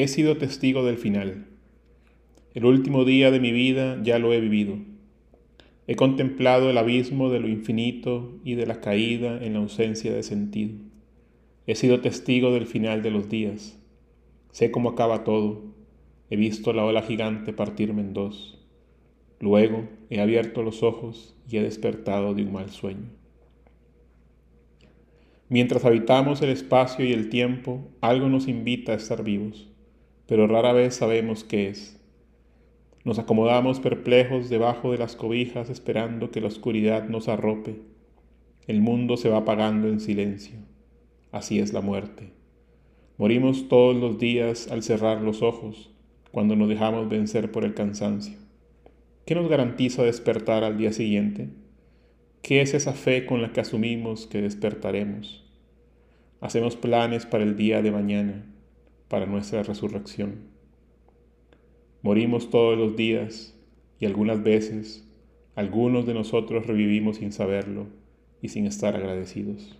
He sido testigo del final. El último día de mi vida ya lo he vivido. He contemplado el abismo de lo infinito y de la caída en la ausencia de sentido. He sido testigo del final de los días. Sé cómo acaba todo. He visto la ola gigante partirme en dos. Luego he abierto los ojos y he despertado de un mal sueño. Mientras habitamos el espacio y el tiempo, algo nos invita a estar vivos pero rara vez sabemos qué es. Nos acomodamos perplejos debajo de las cobijas esperando que la oscuridad nos arrope. El mundo se va apagando en silencio. Así es la muerte. Morimos todos los días al cerrar los ojos, cuando nos dejamos vencer por el cansancio. ¿Qué nos garantiza despertar al día siguiente? ¿Qué es esa fe con la que asumimos que despertaremos? Hacemos planes para el día de mañana para nuestra resurrección. Morimos todos los días y algunas veces algunos de nosotros revivimos sin saberlo y sin estar agradecidos.